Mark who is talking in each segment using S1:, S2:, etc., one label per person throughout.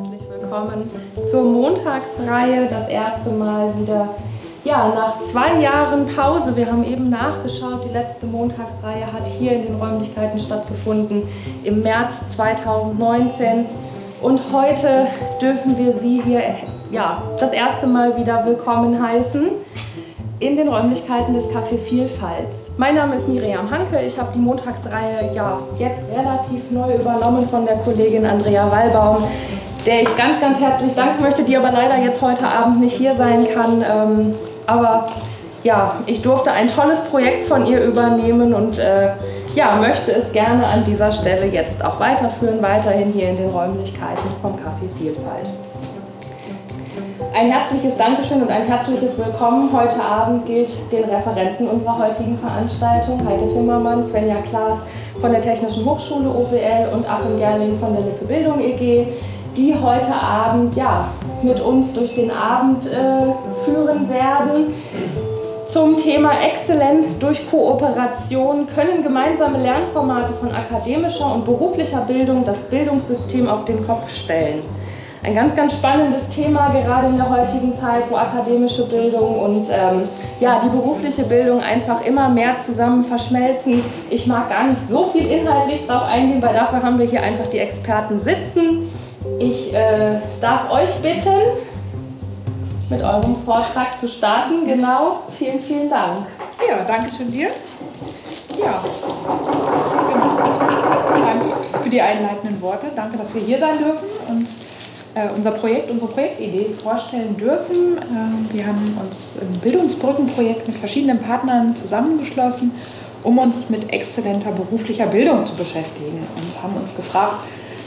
S1: herzlich willkommen zur Montagsreihe. Das erste Mal wieder ja, nach zwei Jahren Pause. Wir haben eben nachgeschaut. Die letzte Montagsreihe hat hier in den Räumlichkeiten stattgefunden im März 2019. Und heute dürfen wir Sie hier ja, das erste Mal wieder willkommen heißen in den Räumlichkeiten des Café Vielfalt. Mein Name ist Miriam Hanke. Ich habe die Montagsreihe ja jetzt relativ neu übernommen von der Kollegin Andrea Wallbaum, der ich ganz, ganz herzlich danken möchte, die aber leider jetzt heute Abend nicht hier sein kann. Ähm, aber ja, ich durfte ein tolles Projekt von ihr übernehmen und äh, ja, möchte es gerne an dieser Stelle jetzt auch weiterführen, weiterhin hier in den Räumlichkeiten vom Café Vielfalt. Ein herzliches Dankeschön und ein herzliches Willkommen heute Abend gilt den Referenten unserer heutigen Veranstaltung, Heike Timmermann, Svenja Klaas von der Technischen Hochschule OWL und Achim Gerling von der Lippe Bildung EG, die heute Abend ja, mit uns durch den Abend äh, führen werden. Zum Thema Exzellenz durch Kooperation können gemeinsame Lernformate von akademischer und beruflicher Bildung das Bildungssystem auf den Kopf stellen ein ganz, ganz spannendes Thema, gerade in der heutigen Zeit, wo akademische Bildung und ähm, ja, die berufliche Bildung einfach immer mehr zusammen verschmelzen. Ich mag gar nicht so viel inhaltlich drauf eingehen, weil dafür haben wir hier einfach die Experten sitzen. Ich äh, darf euch bitten, mit eurem Vortrag zu starten. Genau, vielen, vielen Dank.
S2: Ja, danke schön dir. Ja. Danke für die einleitenden Worte. Danke, dass wir hier sein dürfen und äh, unser Projekt, unsere Projektidee vorstellen dürfen. Äh, wir haben uns im Bildungsbrückenprojekt mit verschiedenen Partnern zusammengeschlossen, um uns mit exzellenter beruflicher Bildung zu beschäftigen und haben uns gefragt,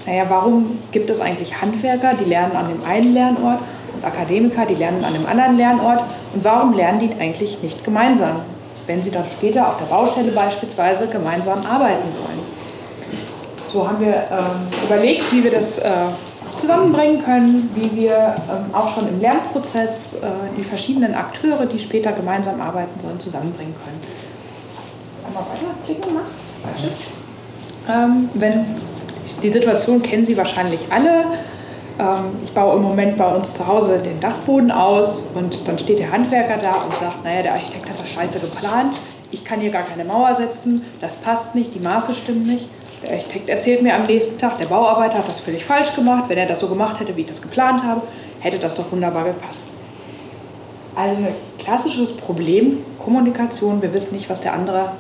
S2: naja, warum gibt es eigentlich Handwerker, die lernen an dem einen Lernort und Akademiker, die lernen an dem anderen Lernort und warum lernen die eigentlich nicht gemeinsam, wenn sie dann später auf der Baustelle beispielsweise gemeinsam arbeiten sollen. So haben wir ähm, überlegt, wie wir das äh, zusammenbringen können, wie wir ähm, auch schon im Lernprozess äh, die verschiedenen Akteure, die später gemeinsam arbeiten sollen, zusammenbringen können. Einmal weiterklicken, Max. Ähm, wenn, die Situation kennen Sie wahrscheinlich alle. Ähm, ich baue im Moment bei uns zu Hause den Dachboden aus und dann steht der Handwerker da und sagt, naja, der Architekt hat das scheiße geplant, ich kann hier gar keine Mauer setzen, das passt nicht, die Maße stimmen nicht. Der Architekt erzählt mir am nächsten Tag, der Bauarbeiter hat das völlig falsch gemacht. Wenn er das so gemacht hätte, wie ich das geplant habe, hätte das doch wunderbar gepasst. Also ein klassisches Problem, Kommunikation. Wir wissen nicht, was der andere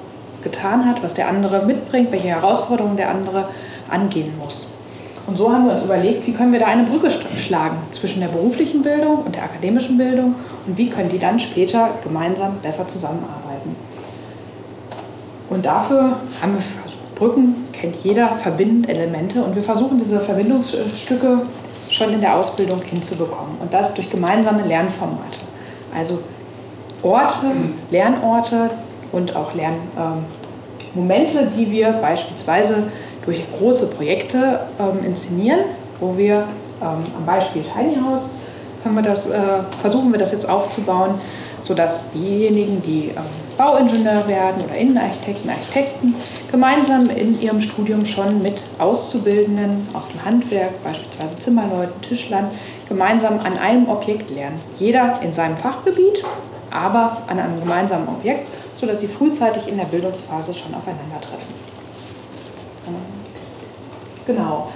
S2: getan hat, was der andere mitbringt, welche Herausforderungen der andere angehen muss. Und so haben wir uns überlegt, wie können wir da eine Brücke schlagen zwischen der beruflichen Bildung und der akademischen Bildung und wie können die dann später gemeinsam besser zusammenarbeiten. Und dafür haben wir Brücken kennt jeder, verbinden Elemente und wir versuchen diese Verbindungsstücke schon in der Ausbildung hinzubekommen und das durch gemeinsame Lernformate. Also Orte, Lernorte und auch Lernmomente, ähm, die wir beispielsweise durch große Projekte ähm, inszenieren, wo wir ähm, am Beispiel Tiny House wir das, äh, versuchen wir das jetzt aufzubauen, sodass diejenigen, die ähm, Bauingenieur werden oder Innenarchitekten, Architekten, gemeinsam in ihrem Studium schon mit Auszubildenden aus dem Handwerk, beispielsweise Zimmerleuten, Tischlern, gemeinsam an einem Objekt lernen. Jeder in seinem Fachgebiet, aber an einem gemeinsamen Objekt, sodass sie frühzeitig in der Bildungsphase schon aufeinandertreffen. Genau.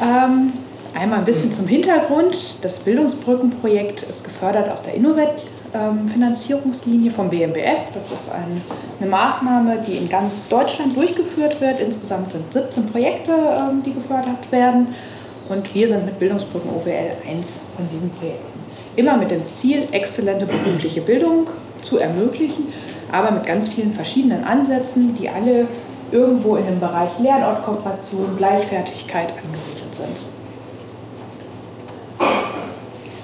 S2: Ähm, einmal ein bisschen zum Hintergrund. Das Bildungsbrückenprojekt ist gefördert aus der Innovet ähm, Finanzierungslinie vom BMBF. Das ist ein, eine Maßnahme, die in ganz Deutschland durchgeführt wird. Insgesamt sind 17 Projekte, ähm, die gefördert werden. Und wir sind mit Bildungsbrücken OWL eins von diesen Projekten. Immer mit dem Ziel, exzellente berufliche Bildung zu ermöglichen, aber mit ganz vielen verschiedenen Ansätzen, die alle irgendwo in dem Bereich Lernortkooperation, Gleichwertigkeit angesiedelt sind.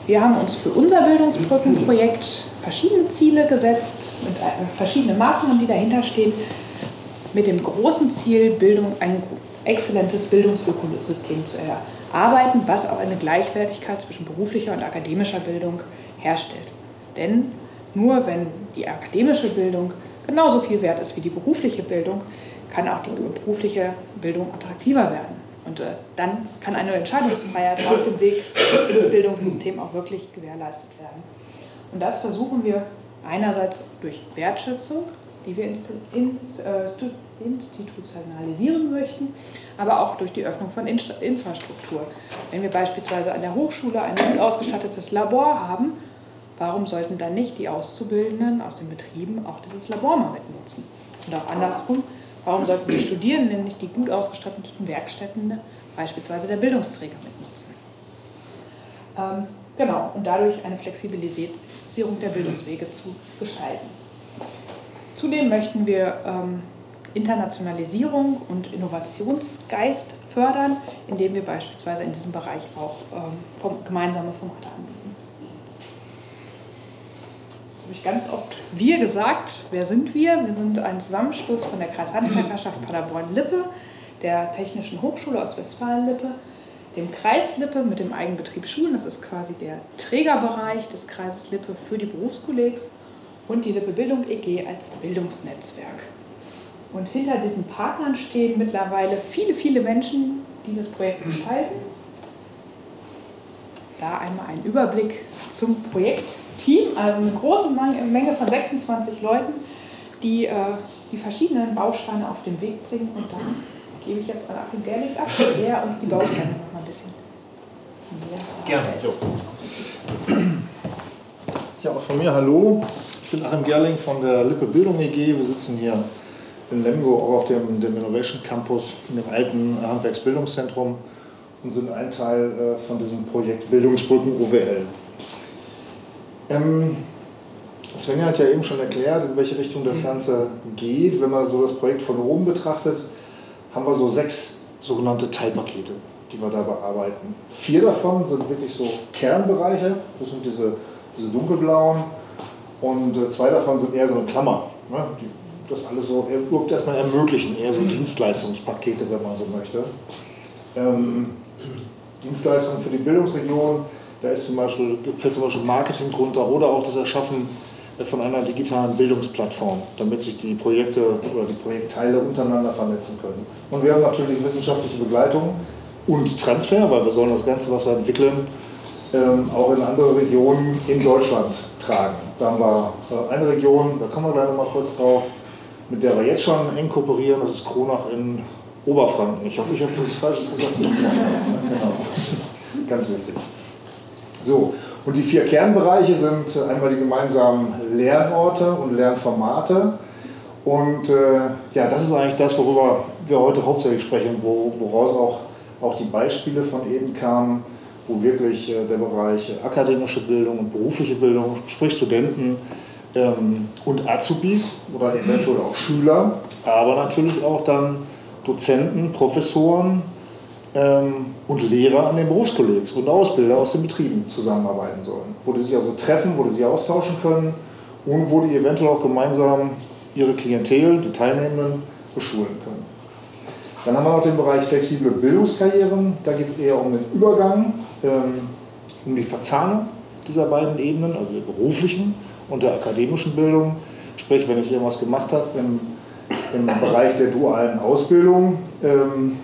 S2: Wir haben uns für unser Bildungsbrückenprojekt verschiedene Ziele gesetzt, mit verschiedenen Maßnahmen, die dahinter stehen, mit dem großen Ziel, Bildung, ein exzellentes Bildungsökosystem zu erarbeiten, was auch eine Gleichwertigkeit zwischen beruflicher und akademischer Bildung herstellt. Denn nur wenn die akademische Bildung genauso viel wert ist wie die berufliche Bildung, kann auch die berufliche Bildung attraktiver werden. Und äh, dann kann eine Entscheidungsfreiheit auf dem Weg ins Bildungssystem auch wirklich gewährleistet werden. Und das versuchen wir einerseits durch Wertschätzung, die wir äh, institutionalisieren möchten, aber auch durch die Öffnung von Infrastruktur. Wenn wir beispielsweise an der Hochschule ein gut ausgestattetes Labor haben, warum sollten dann nicht die Auszubildenden aus den Betrieben auch dieses Labor mal mitnutzen? Und auch andersrum, warum sollten die Studierenden nicht die gut ausgestatteten Werkstätten beispielsweise der Bildungsträger mitnutzen? Ähm, genau, und dadurch eine Flexibilisierung der Bildungswege zu gestalten. Zudem möchten wir ähm, Internationalisierung und Innovationsgeist fördern, indem wir beispielsweise in diesem Bereich auch ähm, vom, gemeinsame Formate anbieten. Habe ich ganz oft wir gesagt. Wer sind wir? Wir sind ein Zusammenschluss von der Kreishandwerkerschaft Paderborn-Lippe, der Technischen Hochschule aus Westfalen-Lippe, dem Kreis Lippe mit dem Eigenbetrieb Schulen, das ist quasi der Trägerbereich des Kreises Lippe für die Berufskollegs und die Lippe Bildung EG als Bildungsnetzwerk. Und hinter diesen Partnern stehen mittlerweile viele, viele Menschen, die das Projekt gestalten. Da einmal ein Überblick zum Projektteam, also eine große Menge von 26 Leuten, die äh, die verschiedenen Bausteine auf den Weg bringen. Und dann gebe ich jetzt an Achim Gerling ab, der uns die Bausteine noch mal ein bisschen
S3: Gerne. Ja, auch von mir hallo. Ich bin Achim Gerling von der Lippe Bildung EG. Wir sitzen hier in Lemgo auch auf dem, dem Innovation Campus in dem alten Handwerksbildungszentrum und sind ein Teil äh, von diesem Projekt Bildungsbrücken OWL. Ähm, Svenja hat ja eben schon erklärt, in welche Richtung das Ganze geht. Wenn man so das Projekt von oben betrachtet, haben wir so sechs sogenannte Teilpakete, die wir da bearbeiten. Vier davon sind wirklich so Kernbereiche, das sind diese, diese dunkelblauen, und äh, zwei davon sind eher so eine Klammer. Ne? Die das alles so überhaupt erstmal ermöglichen, eher so Dienstleistungspakete, wenn man so möchte. Ähm, Dienstleistungen für die Bildungsregion, da ist zum Beispiel, fällt zum Beispiel Marketing drunter oder auch das Erschaffen von einer digitalen Bildungsplattform, damit sich die Projekte oder die Projektteile untereinander vernetzen können. Und wir haben natürlich wissenschaftliche Begleitung und Transfer, weil wir sollen das Ganze, was wir entwickeln, ähm, auch in andere Regionen in Deutschland tragen. Da haben wir äh, eine Region, da kommen wir gleich nochmal kurz drauf, mit der wir jetzt schon eng kooperieren, das ist Kronach in Oberfranken. Ich hoffe, ich habe nichts Falsches gesagt. genau. Ganz wichtig. So, und die vier Kernbereiche sind einmal die gemeinsamen Lernorte und Lernformate. Und äh, ja, das ist eigentlich das, worüber wir heute hauptsächlich sprechen, wo, woraus auch, auch die Beispiele von eben kamen, wo wirklich äh, der Bereich akademische Bildung und berufliche Bildung, sprich Studenten, ähm, und Azubis oder eventuell auch Schüler, aber natürlich auch dann Dozenten, Professoren und Lehrer an den Berufskollegs und Ausbilder aus den Betrieben zusammenarbeiten sollen. Wo die sich also treffen, wo die sich austauschen können und wo die eventuell auch gemeinsam ihre Klientel, die Teilnehmenden, beschulen können. Dann haben wir noch den Bereich flexible Bildungskarrieren. Da geht es eher um den Übergang, ähm, um die Verzahnung dieser beiden Ebenen, also der beruflichen und der akademischen Bildung. Sprich, wenn ich irgendwas gemacht habe im, im Bereich der dualen Ausbildung, ähm,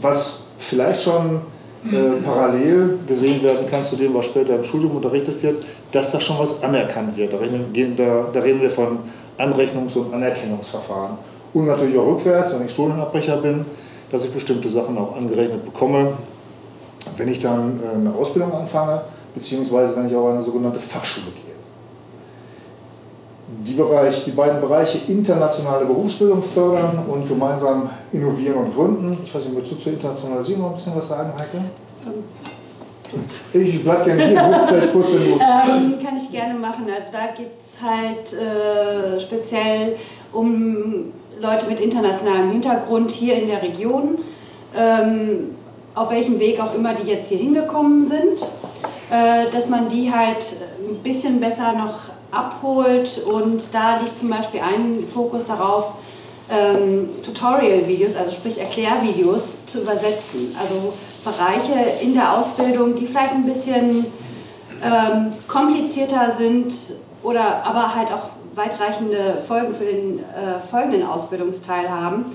S3: was vielleicht schon äh, parallel gesehen werden kann zu dem, was später im Studium unterrichtet wird, dass da schon was anerkannt wird. Da reden, da, da reden wir von Anrechnungs- und Anerkennungsverfahren. Und natürlich auch rückwärts, wenn ich Schulabbrecher bin, dass ich bestimmte Sachen auch angerechnet bekomme, wenn ich dann äh, eine Ausbildung anfange, beziehungsweise wenn ich auch eine sogenannte Fachschule gehe die, Bereich, die beiden Bereiche internationale Berufsbildung fördern und gemeinsam innovieren und gründen. Ich weiß nicht, du zur Internationalisierung noch ein bisschen was sagen, Heike? Ich bleib gerne hier, vielleicht kurz, wenn du.
S4: Ähm, kann ich gerne machen. Also da geht es halt äh, speziell um Leute mit internationalem Hintergrund hier in der Region, ähm, auf welchem Weg auch immer die jetzt hier hingekommen sind, äh, dass man die halt ein bisschen besser noch abholt und da liegt zum Beispiel ein Fokus darauf, ähm, Tutorial-Videos, also sprich Erklärvideos zu übersetzen. Also Bereiche in der Ausbildung, die vielleicht ein bisschen ähm, komplizierter sind oder aber halt auch weitreichende Folgen für den äh, folgenden Ausbildungsteil haben,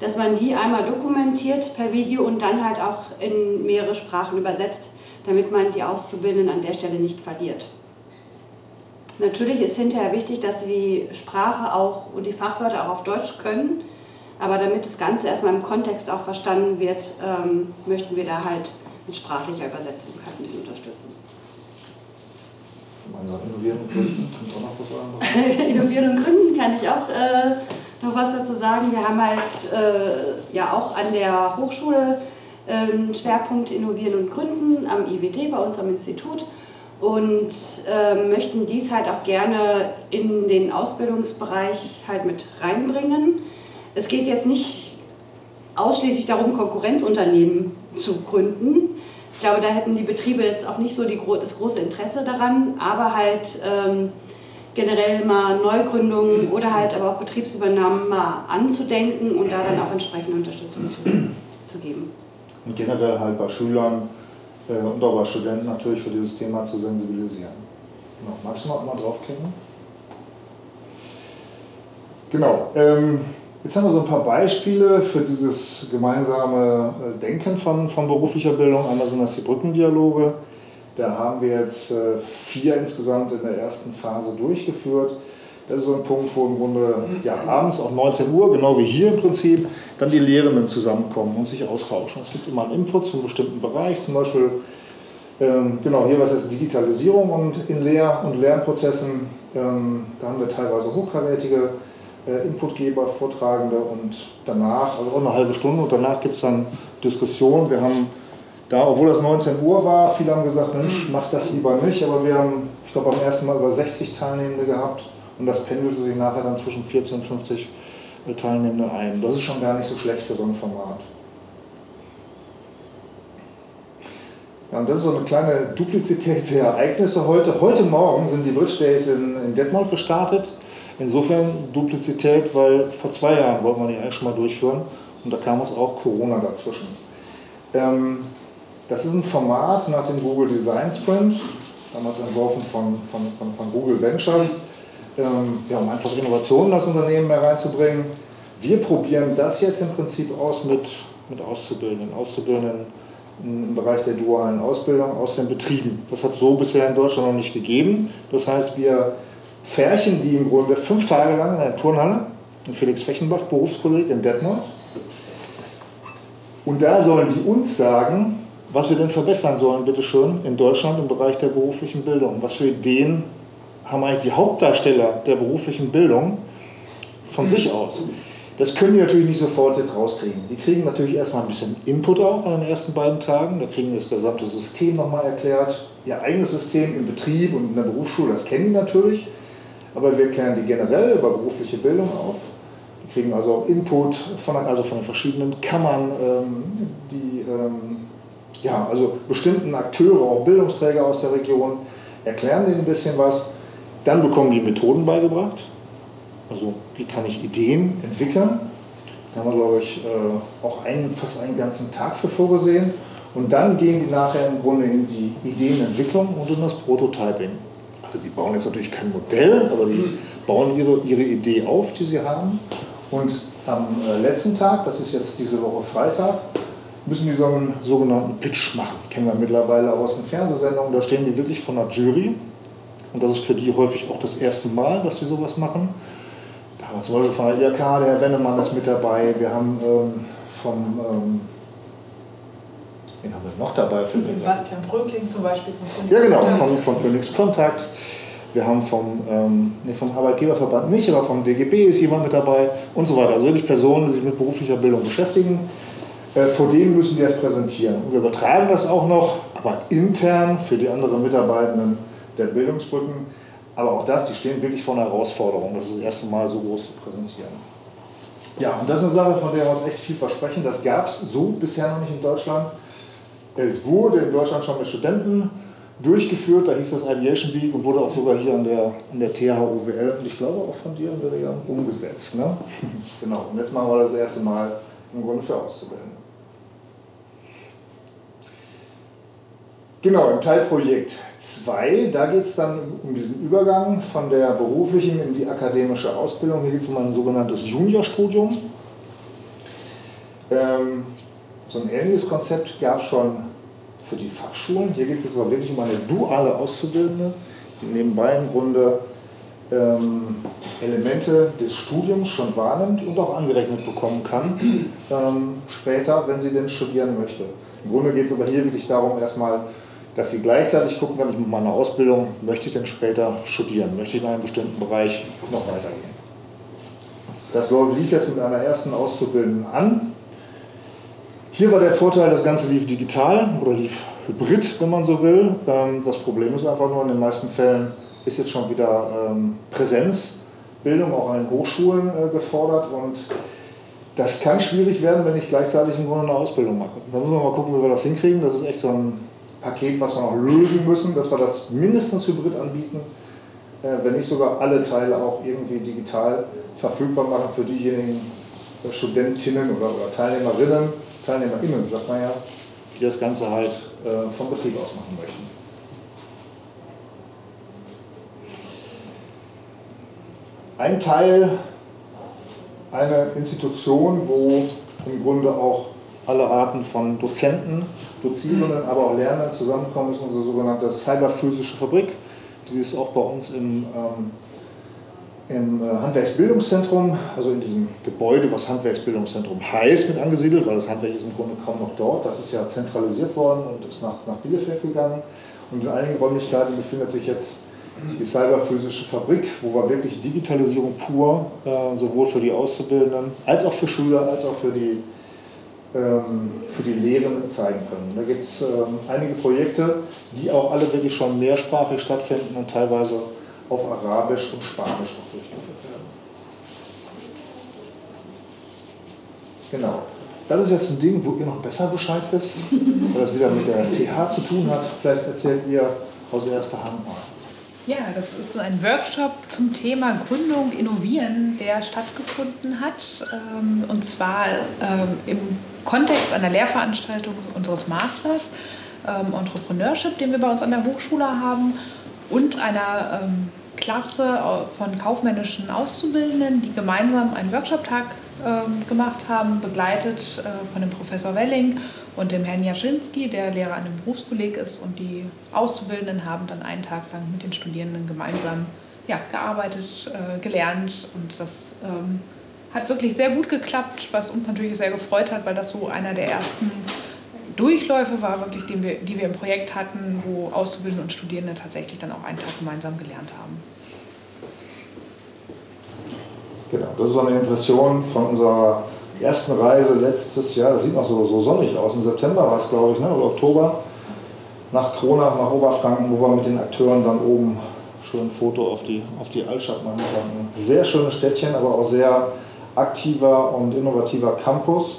S4: dass man die einmal dokumentiert per Video und dann halt auch in mehrere Sprachen übersetzt, damit man die Auszubildenden an der Stelle nicht verliert. Natürlich ist hinterher wichtig, dass sie die Sprache auch und die Fachwörter auch auf Deutsch können, aber damit das Ganze erstmal im Kontext auch verstanden wird, ähm, möchten wir da halt mit sprachlicher Übersetzung halt ein bisschen unterstützen.
S3: Innovieren und gründen, auch noch was sagen?
S4: innovieren und gründen kann ich auch äh, noch was dazu sagen. Wir haben halt äh, ja auch an der Hochschule äh, Schwerpunkt Innovieren und Gründen am IWD, bei uns am Institut und äh, möchten dies halt auch gerne in den Ausbildungsbereich halt mit reinbringen. Es geht jetzt nicht ausschließlich darum, Konkurrenzunternehmen zu gründen. Ich glaube, da hätten die Betriebe jetzt auch nicht so die, das große Interesse daran, aber halt ähm, generell mal Neugründungen oder halt aber auch Betriebsübernahmen mal anzudenken und da dann auch entsprechende Unterstützung zu, zu geben.
S3: Und generell halt bei Schülern und auch bei Studenten natürlich für dieses Thema zu sensibilisieren. Genau. Magst du noch einmal draufklicken? Genau. Ähm, jetzt haben wir so ein paar Beispiele für dieses gemeinsame äh, Denken von, von beruflicher Bildung. Einmal sind das die Brückendialoge. Da haben wir jetzt äh, vier insgesamt in der ersten Phase durchgeführt. Das ist so ein Punkt, wo im Grunde ja, abends auch 19 Uhr, genau wie hier im Prinzip, dann die Lehrenden zusammenkommen und sich austauschen. Es gibt immer einen Input zu einem bestimmten Bereich, zum Beispiel ähm, genau hier was ist Digitalisierung und in Lehr- und Lernprozessen. Ähm, da haben wir teilweise hochkarätige äh, Inputgeber, Vortragende und danach, also auch eine halbe Stunde und danach gibt es dann Diskussionen. Wir haben da, obwohl das 19 Uhr war, viele haben gesagt, Mensch, mach das lieber nicht, aber wir haben, ich glaube, beim ersten Mal über 60 Teilnehmende gehabt und das pendelte sich nachher dann zwischen 14 und 50 äh, Teilnehmenden ein. Das ist schon gar nicht so schlecht für so ein Format. Ja, und das ist so eine kleine Duplizität der Ereignisse heute. Heute Morgen sind die Bridge Days in, in Detmold gestartet. Insofern Duplizität, weil vor zwei Jahren wollten wir die eigentlich schon mal durchführen und da kam uns auch Corona dazwischen. Ähm, das ist ein Format nach dem Google Design Sprint, damals entworfen von, von, von, von Google Ventures, ähm, ja, um einfach Innovationen in das Unternehmen hereinzubringen. Wir probieren das jetzt im Prinzip aus mit, mit Auszubildenden, Auszubildenden im Bereich der dualen Ausbildung aus den Betrieben. Das hat es so bisher in Deutschland noch nicht gegeben. Das heißt, wir färchen die im Grunde fünf Tage lang in der Turnhalle, in Felix Fechenbach, Berufskolleg in Detmold. Und da sollen die uns sagen, was wir denn verbessern sollen, bitteschön, in Deutschland im Bereich der beruflichen Bildung. Was für Ideen haben eigentlich die Hauptdarsteller der beruflichen Bildung von sich aus? Das können die natürlich nicht sofort jetzt rauskriegen. Die kriegen natürlich erstmal ein bisschen Input auch an den ersten beiden Tagen. Da kriegen wir das gesamte System nochmal erklärt. Ihr eigenes System im Betrieb und in der Berufsschule, das kennen die natürlich. Aber wir klären die generell über berufliche Bildung auf. Die kriegen also auch Input von, also von den verschiedenen Kammern, ähm, die ähm, ja, also bestimmten Akteure, auch Bildungsträger aus der Region, erklären denen ein bisschen was. Dann bekommen die Methoden beigebracht. Also wie kann ich Ideen entwickeln? Da haben wir, glaube ich, äh, auch einen, fast einen ganzen Tag für vorgesehen. Und dann gehen die nachher im Grunde in die Ideenentwicklung und in das Prototyping. Also die bauen jetzt natürlich kein Modell, aber die bauen ihre, ihre Idee auf, die sie haben. Und am äh, letzten Tag, das ist jetzt diese Woche Freitag, müssen die so einen sogenannten Pitch machen. Kennen wir mittlerweile aus den Fernsehsendungen. Da stehen die wirklich von der Jury. Und das ist für die häufig auch das erste Mal, dass sie sowas machen. Da haben wir zum Beispiel von der IHK, der Herr Wennemann ist mit dabei. Wir haben ähm, vom, ähm, wen haben wir noch dabei? Für den
S2: Bastian Bröckling zum Beispiel von
S3: Phoenix Ja genau, von, von Phoenix Kontakt. Wir haben vom, ähm, nee, vom Arbeitgeberverband nicht, aber vom DGB ist jemand mit dabei und so weiter. Also wirklich Personen, die sich mit beruflicher Bildung beschäftigen. Äh, vor denen müssen wir es präsentieren. Und wir übertragen das auch noch, aber intern für die anderen Mitarbeitenden der Bildungsbrücken. Aber auch das, die stehen wirklich vor einer Herausforderung, das ist das erste Mal so groß zu präsentieren. Ja, und das ist eine Sache, von der wir uns echt viel versprechen. Das gab es so bisher noch nicht in Deutschland. Es wurde in Deutschland schon mit Studenten durchgeführt, da hieß das Ideation Week und wurde auch sogar hier an der, an der THUWL und ich glaube auch von dir, Miriam, umgesetzt. Ne? genau, und jetzt machen wir das erste Mal im Grunde für Auszubildende. Genau, im Teilprojekt 2, da geht es dann um diesen Übergang von der beruflichen in die akademische Ausbildung. Hier geht es um ein sogenanntes Juniorstudium. Ähm, so ein ähnliches Konzept gab es schon für die Fachschulen. Hier geht es aber wirklich um eine duale Auszubildende, die nebenbei im Grunde ähm, Elemente des Studiums schon wahrnimmt und auch angerechnet bekommen kann, ähm, später, wenn sie denn studieren möchte. Im Grunde geht es aber hier wirklich darum, erstmal, dass sie gleichzeitig gucken kann, ich mit meiner Ausbildung, möchte ich denn später studieren, möchte ich in einem bestimmten Bereich noch weitergehen. Das lief jetzt mit einer ersten Auszubildenden an. Hier war der Vorteil, das Ganze lief digital oder lief hybrid, wenn man so will. Ähm, das Problem ist einfach nur, in den meisten Fällen ist jetzt schon wieder ähm, Präsenzbildung auch an den Hochschulen äh, gefordert und das kann schwierig werden, wenn ich gleichzeitig im Grunde eine Ausbildung mache. Da müssen wir mal gucken, wie wir das hinkriegen. Das ist echt so ein Paket, was wir noch lösen müssen, dass wir das mindestens hybrid anbieten, äh, wenn nicht sogar alle Teile auch irgendwie digital verfügbar machen für diejenigen äh, Studentinnen oder, oder Teilnehmerinnen, TeilnehmerInnen, sagt man ja, die das Ganze halt äh, vom Betrieb aus machen möchten. Ein Teil einer Institution, wo im Grunde auch alle Arten von Dozenten, Dozierenden, aber auch Lernenden zusammenkommen, ist unsere sogenannte cyberphysische Fabrik. Die ist auch bei uns im, ähm, im äh, Handwerksbildungszentrum, also in diesem Gebäude, was Handwerksbildungszentrum heißt, mit angesiedelt, weil das Handwerk ist im Grunde kaum noch dort. Das ist ja zentralisiert worden und ist nach, nach Bielefeld gegangen. Und in einigen Räumlichkeiten befindet sich jetzt die cyberphysische Fabrik, wo wir wirklich Digitalisierung pur, äh, sowohl für die Auszubildenden als auch für Schüler, als auch für die, für die Lehrenden zeigen können. Da gibt es ähm, einige Projekte, die auch alle wirklich schon mehrsprachig stattfinden und teilweise auf Arabisch und Spanisch auch durchgeführt werden. Genau. Das ist jetzt ein Ding, wo ihr noch besser Bescheid wisst, weil das wieder mit der TH zu tun hat. Vielleicht erzählt ihr aus erster Hand mal.
S2: Ja, das ist ein Workshop zum Thema Gründung, Innovieren, der stattgefunden hat. Ähm, und zwar ähm, im Kontext einer Lehrveranstaltung unseres Masters ähm, Entrepreneurship, den wir bei uns an der Hochschule haben, und einer Klasse von kaufmännischen Auszubildenden, die gemeinsam einen Workshop-Tag gemacht haben, begleitet äh, von dem Professor Welling und dem Herrn Jaschinski, der Lehrer an dem Berufskolleg ist. Und die Auszubildenden haben dann einen Tag lang mit den Studierenden gemeinsam ja, gearbeitet, äh, gelernt. Und das ähm, hat wirklich sehr gut geklappt, was uns natürlich sehr gefreut hat, weil das so einer der ersten Durchläufe war, wirklich, die wir, die wir im Projekt hatten, wo Auszubildende und Studierende tatsächlich dann auch einen Tag gemeinsam gelernt haben.
S3: Genau, das ist so eine Impression von unserer ersten Reise letztes Jahr, das sieht noch so, so sonnig aus, im September war es glaube ich, ne, oder Oktober, nach Kronach, nach Oberfranken, wo wir mit den Akteuren dann oben schon ein Foto auf die, auf die Altstadt machen konnten. Sehr schönes Städtchen, aber auch sehr aktiver und innovativer Campus,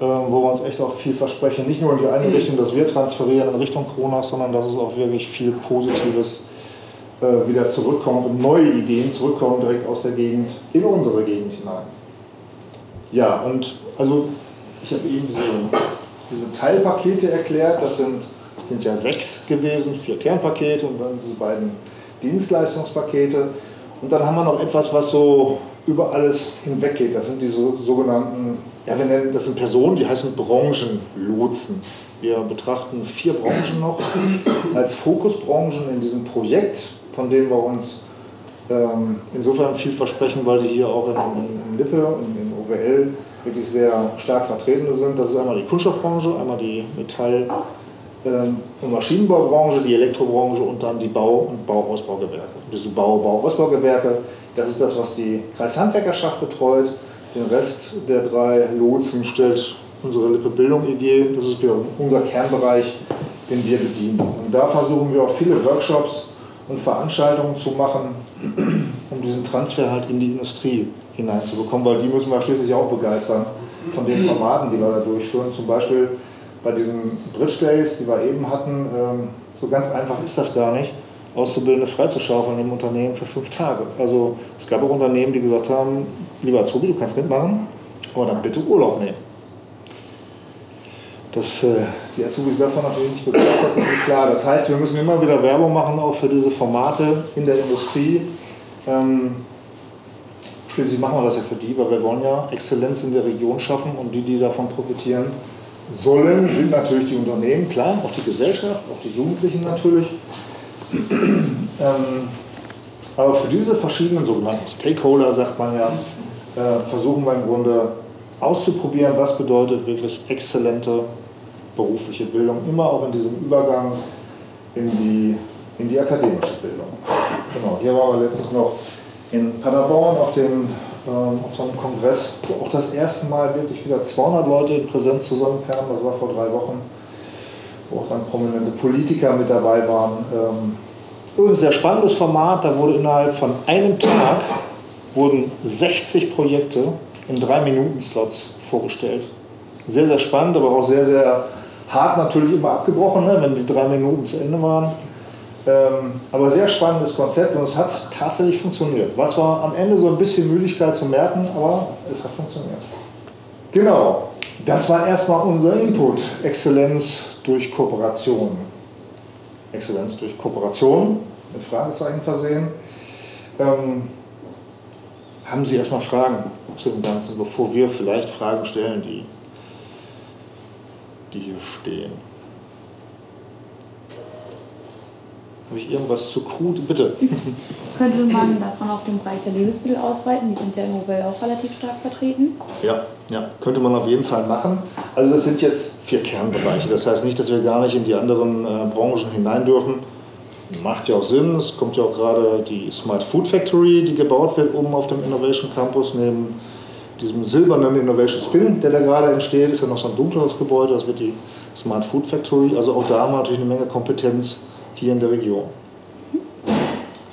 S3: äh, wo wir uns echt auch viel versprechen. Nicht nur in die eine Richtung, dass wir transferieren in Richtung Kronach, sondern dass es auch wirklich viel Positives äh, wieder zurückkommt und neue Ideen zurückkommen direkt aus der Gegend in unsere Gegend hinein. Ja, und also ich habe eben diese, diese Teilpakete erklärt, das sind, das sind ja sechs gewesen, vier Kernpakete und dann diese beiden Dienstleistungspakete. Und dann haben wir noch etwas, was so über alles hinweggeht. Das sind diese sogenannten, ja, wir nennen das sind Personen, die heißen Branchenlotsen. Wir betrachten vier Branchen noch als Fokusbranchen in diesem Projekt, von denen wir uns ähm, insofern viel versprechen, weil die hier auch in, in, in Lippe und in OWL wirklich sehr stark vertreten sind. Das ist einmal die Kunststoffbranche, einmal die Metall- ähm, und Maschinenbaubranche, die Elektrobranche und dann die Bau- und Bauausbaugewerke. Diese Bau-, Bauausbaugewerke, das ist das, was die Kreishandwerkerschaft betreut. Den Rest der drei Lotsen stellt unsere Lippe Bildung EG. Das ist wiederum unser Kernbereich, den wir bedienen. Und da versuchen wir auch viele Workshops und Veranstaltungen zu machen, um diesen Transfer halt in die Industrie hineinzubekommen, weil die müssen wir schließlich auch begeistern von den Formaten, die wir da durchführen. Zum Beispiel bei diesen Bridge Days, die wir eben hatten, ähm, so ganz einfach ist das gar nicht, Auszubildende freizuschaufeln im Unternehmen für fünf Tage. Also es gab auch Unternehmen, die gesagt haben, lieber Azubi, du kannst mitmachen, aber dann bitte Urlaub nehmen. Dass äh, die Azubis davon natürlich nicht begeistert sind, ist klar. Das heißt, wir müssen immer wieder Werbung machen, auch für diese Formate in der Industrie. Ähm, schließlich machen wir das ja für die, weil wir wollen ja Exzellenz in der Region schaffen und die, die davon profitieren sollen, sind natürlich die Unternehmen, klar, auch die Gesellschaft, auch die Jugendlichen natürlich. ähm, aber für diese verschiedenen sogenannten Stakeholder, sagt man ja, äh, versuchen wir im Grunde auszuprobieren, was bedeutet wirklich exzellente berufliche Bildung, immer auch in diesem Übergang in die, in die akademische Bildung. Genau, hier waren wir letztens noch in Paderborn auf, dem, ähm, auf so einem Kongress, wo auch das erste Mal wirklich wieder 200 Leute in Präsenz zusammenkamen, das war vor drei Wochen, wo auch dann prominente Politiker mit dabei waren. Ähm, Übrigens sehr spannendes Format, da wurde innerhalb von einem Tag wurden 60 Projekte in drei Minuten Slots vorgestellt. Sehr, sehr spannend, aber auch sehr, sehr hart natürlich immer abgebrochen, ne, wenn die drei Minuten zu Ende waren. Ähm, aber sehr spannendes Konzept und es hat tatsächlich funktioniert. Was war am Ende so ein bisschen Müdigkeit zu merken, aber es hat funktioniert. Genau, das war erstmal unser Input. Exzellenz durch Kooperation. Exzellenz durch Kooperation, mit Fragezeichen versehen. Ähm, haben Sie erstmal Fragen zu dem Ganzen, bevor wir vielleicht Fragen stellen, die, die hier stehen? Habe ich irgendwas zu krude? Bitte.
S5: Könnte man das mal auf den Bereich der Lebensmittel ausweiten? Die sind ja im Nobel auch relativ stark vertreten.
S3: Ja, ja, könnte man auf jeden Fall machen. Also das sind jetzt vier Kernbereiche. Das heißt nicht, dass wir gar nicht in die anderen äh, Branchen hinein dürfen. Macht ja auch Sinn. Es kommt ja auch gerade die Smart Food Factory, die gebaut wird oben auf dem Innovation Campus neben diesem silbernen Innovation Spin, der da gerade entsteht. Ist ja noch so ein dunkleres Gebäude. Das wird die Smart Food Factory. Also auch da haben wir natürlich eine Menge Kompetenz hier in der Region.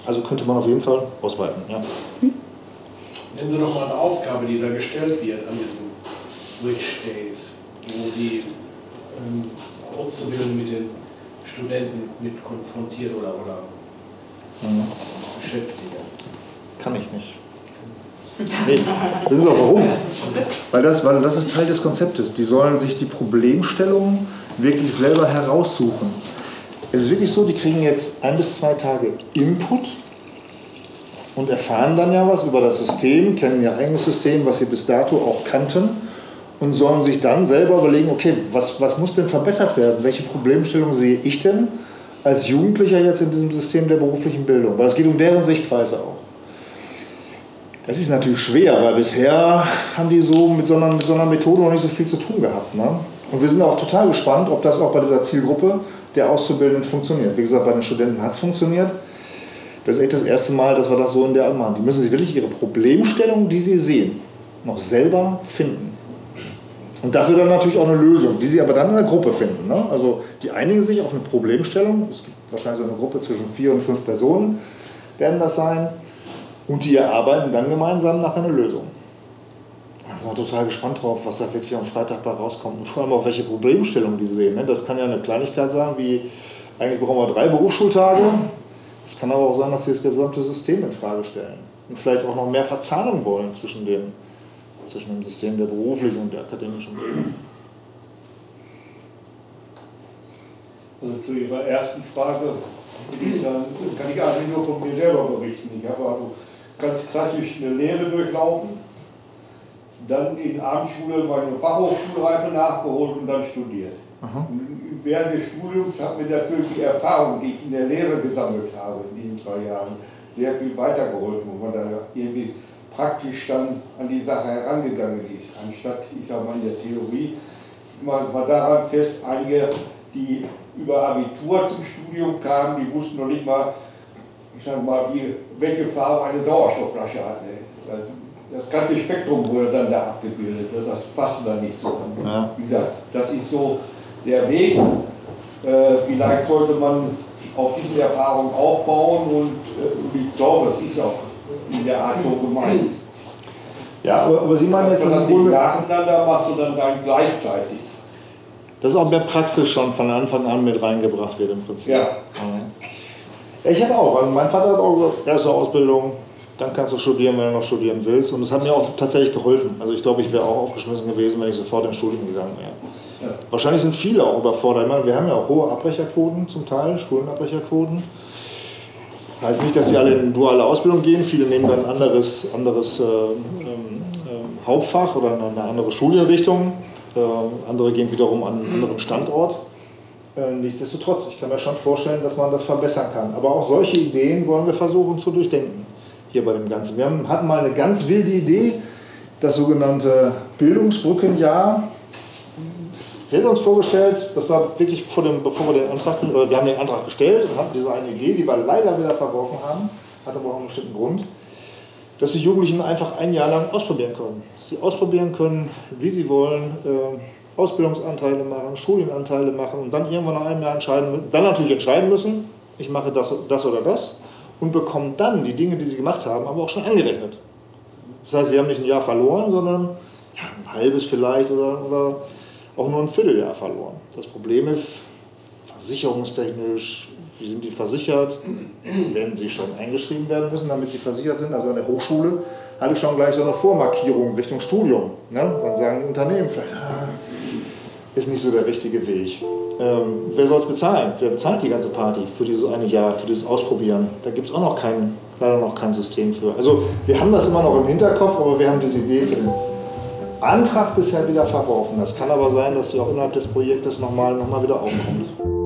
S3: Also könnte man auf jeden Fall ausweiten. Ja.
S6: Nennen Sie doch mal eine Aufgabe, die da gestellt wird an diesen Switch Days, wo Sie ähm, Auszubildende mit den Studenten mit konfrontiert oder, oder
S3: Mhm.
S6: beschäftigen.
S3: Kann ich nicht. Nee, das ist auch warum. Weil das, weil das ist Teil des Konzeptes. Die sollen sich die Problemstellung wirklich selber heraussuchen. Es ist wirklich so, die kriegen jetzt ein bis zwei Tage Input und erfahren dann ja was über das System, kennen ihr eigenes System, was sie bis dato auch kannten und sollen sich dann selber überlegen, okay, was, was muss denn verbessert werden? Welche Problemstellung sehe ich denn als Jugendlicher jetzt in diesem System der beruflichen Bildung? Weil es geht um deren Sichtweise auch. Das ist natürlich schwer, weil bisher haben die so mit so einer, mit so einer Methode noch nicht so viel zu tun gehabt. Ne? Und wir sind auch total gespannt, ob das auch bei dieser Zielgruppe der Auszubildenden funktioniert. Wie gesagt, bei den Studenten hat es funktioniert. Das ist echt das erste Mal, dass wir das so in der Art machen. Die müssen sich wirklich ihre Problemstellung, die sie sehen, noch selber finden. Und dafür dann natürlich auch eine Lösung, die sie aber dann in der Gruppe finden. Ne? Also die einigen sich auf eine Problemstellung. Es gibt wahrscheinlich so eine Gruppe zwischen vier und fünf Personen, werden das sein. Und die erarbeiten dann gemeinsam nach einer Lösung. Da sind wir total gespannt drauf, was da wirklich am Freitag bei rauskommt. Und vor allem auch welche Problemstellung die sehen. Ne? Das kann ja eine Kleinigkeit sein, wie eigentlich brauchen wir drei Berufsschultage. Es kann aber auch sein, dass sie das gesamte System in Frage stellen. Und vielleicht auch noch mehr Verzahnung wollen zwischen dem, zwischen dem System der beruflichen und der akademischen Bildung.
S7: Also zu Ihrer ersten Frage kann ich eigentlich nur von mir selber berichten. Ich habe also ganz klassisch eine Lehre durchlaufen, dann in Abendschule meine Fachhochschulreife nachgeholt und dann studiert. Und Während des Studiums hat mir natürlich die Erfahrung, die ich in der Lehre gesammelt habe in diesen drei Jahren, sehr viel weitergeholfen, wo man da irgendwie praktisch dann an die Sache herangegangen ist, anstatt, ich sage mal, in der Theorie. Ich mache mal daran fest, einige, die über Abitur zum Studium kamen, die wussten noch nicht mal, ich sage mal, wie, welche Farbe eine Sauerstoffflasche hat. Ne? Das ganze Spektrum wurde dann da abgebildet, das passte dann nicht so.
S3: Ja.
S7: Wie gesagt, das ist so der Weg. Äh, vielleicht sollte man auf diese Erfahrung aufbauen und, äh, und ich glaube, das ist auch in der Art so gemeint.
S3: Ja, aber, aber Sie meinen jetzt
S7: Dass man nicht
S3: Grunde,
S7: nacheinander macht, sondern dann gleichzeitig.
S3: dass auch mehr Praxis schon von Anfang an mit reingebracht wird im Prinzip.
S7: Ja.
S3: Ja, ich habe auch. Also mein Vater hat auch gesagt, erste Ausbildung, dann kannst du studieren, wenn du noch studieren willst. Und das hat mir auch tatsächlich geholfen. Also ich glaube, ich wäre auch aufgeschmissen gewesen, wenn ich sofort ins Studium gegangen wäre.
S7: Ja.
S3: Wahrscheinlich sind viele auch überfordert. Ich meine, wir haben ja auch hohe Abbrecherquoten zum Teil, Schulabbrecherquoten. Das Heißt nicht, dass sie alle in duale Ausbildung gehen. Viele nehmen dann ein anderes, anderes äh, äh, Hauptfach oder eine andere Studienrichtung. Äh, andere gehen wiederum an einen anderen Standort. Äh, nichtsdestotrotz, ich kann mir schon vorstellen, dass man das verbessern kann. Aber auch solche Ideen wollen wir versuchen zu durchdenken hier bei dem Ganzen. Wir haben, hatten mal eine ganz wilde Idee, das sogenannte Bildungsbrückenjahr. Wir hätten uns vorgestellt, das war wirklich vor dem, bevor wir den Antrag, oder wir haben den Antrag gestellt und hatten diese eine Idee, die wir leider wieder verworfen haben, hat aber auch einen bestimmten Grund, dass die Jugendlichen einfach ein Jahr lang ausprobieren können. Dass sie ausprobieren können, wie sie wollen, äh, Ausbildungsanteile machen, Studienanteile machen und dann irgendwann nach einem Jahr entscheiden, dann natürlich entscheiden müssen, ich mache das, das oder das und bekommen dann die Dinge, die sie gemacht haben, aber auch schon angerechnet. Das heißt, sie haben nicht ein Jahr verloren, sondern ja, ein halbes vielleicht oder, oder auch nur ein Vierteljahr verloren. Das Problem ist, versicherungstechnisch, wie sind die versichert? Werden sie schon eingeschrieben werden müssen, damit sie versichert sind? Also an der Hochschule habe ich schon gleich so eine Vormarkierung Richtung Studium. Ne? Dann sagen die Unternehmen vielleicht, ah, ist nicht so der richtige Weg. Ähm, wer soll es bezahlen? Wer bezahlt die ganze Party für dieses eine Jahr, für dieses Ausprobieren? Da gibt es auch noch kein, leider noch kein System für. Also wir haben das immer noch im Hinterkopf, aber wir haben diese Idee für den Antrag bisher wieder verworfen. Das kann aber sein, dass sie auch innerhalb des Projektes nochmal noch mal wieder aufkommt.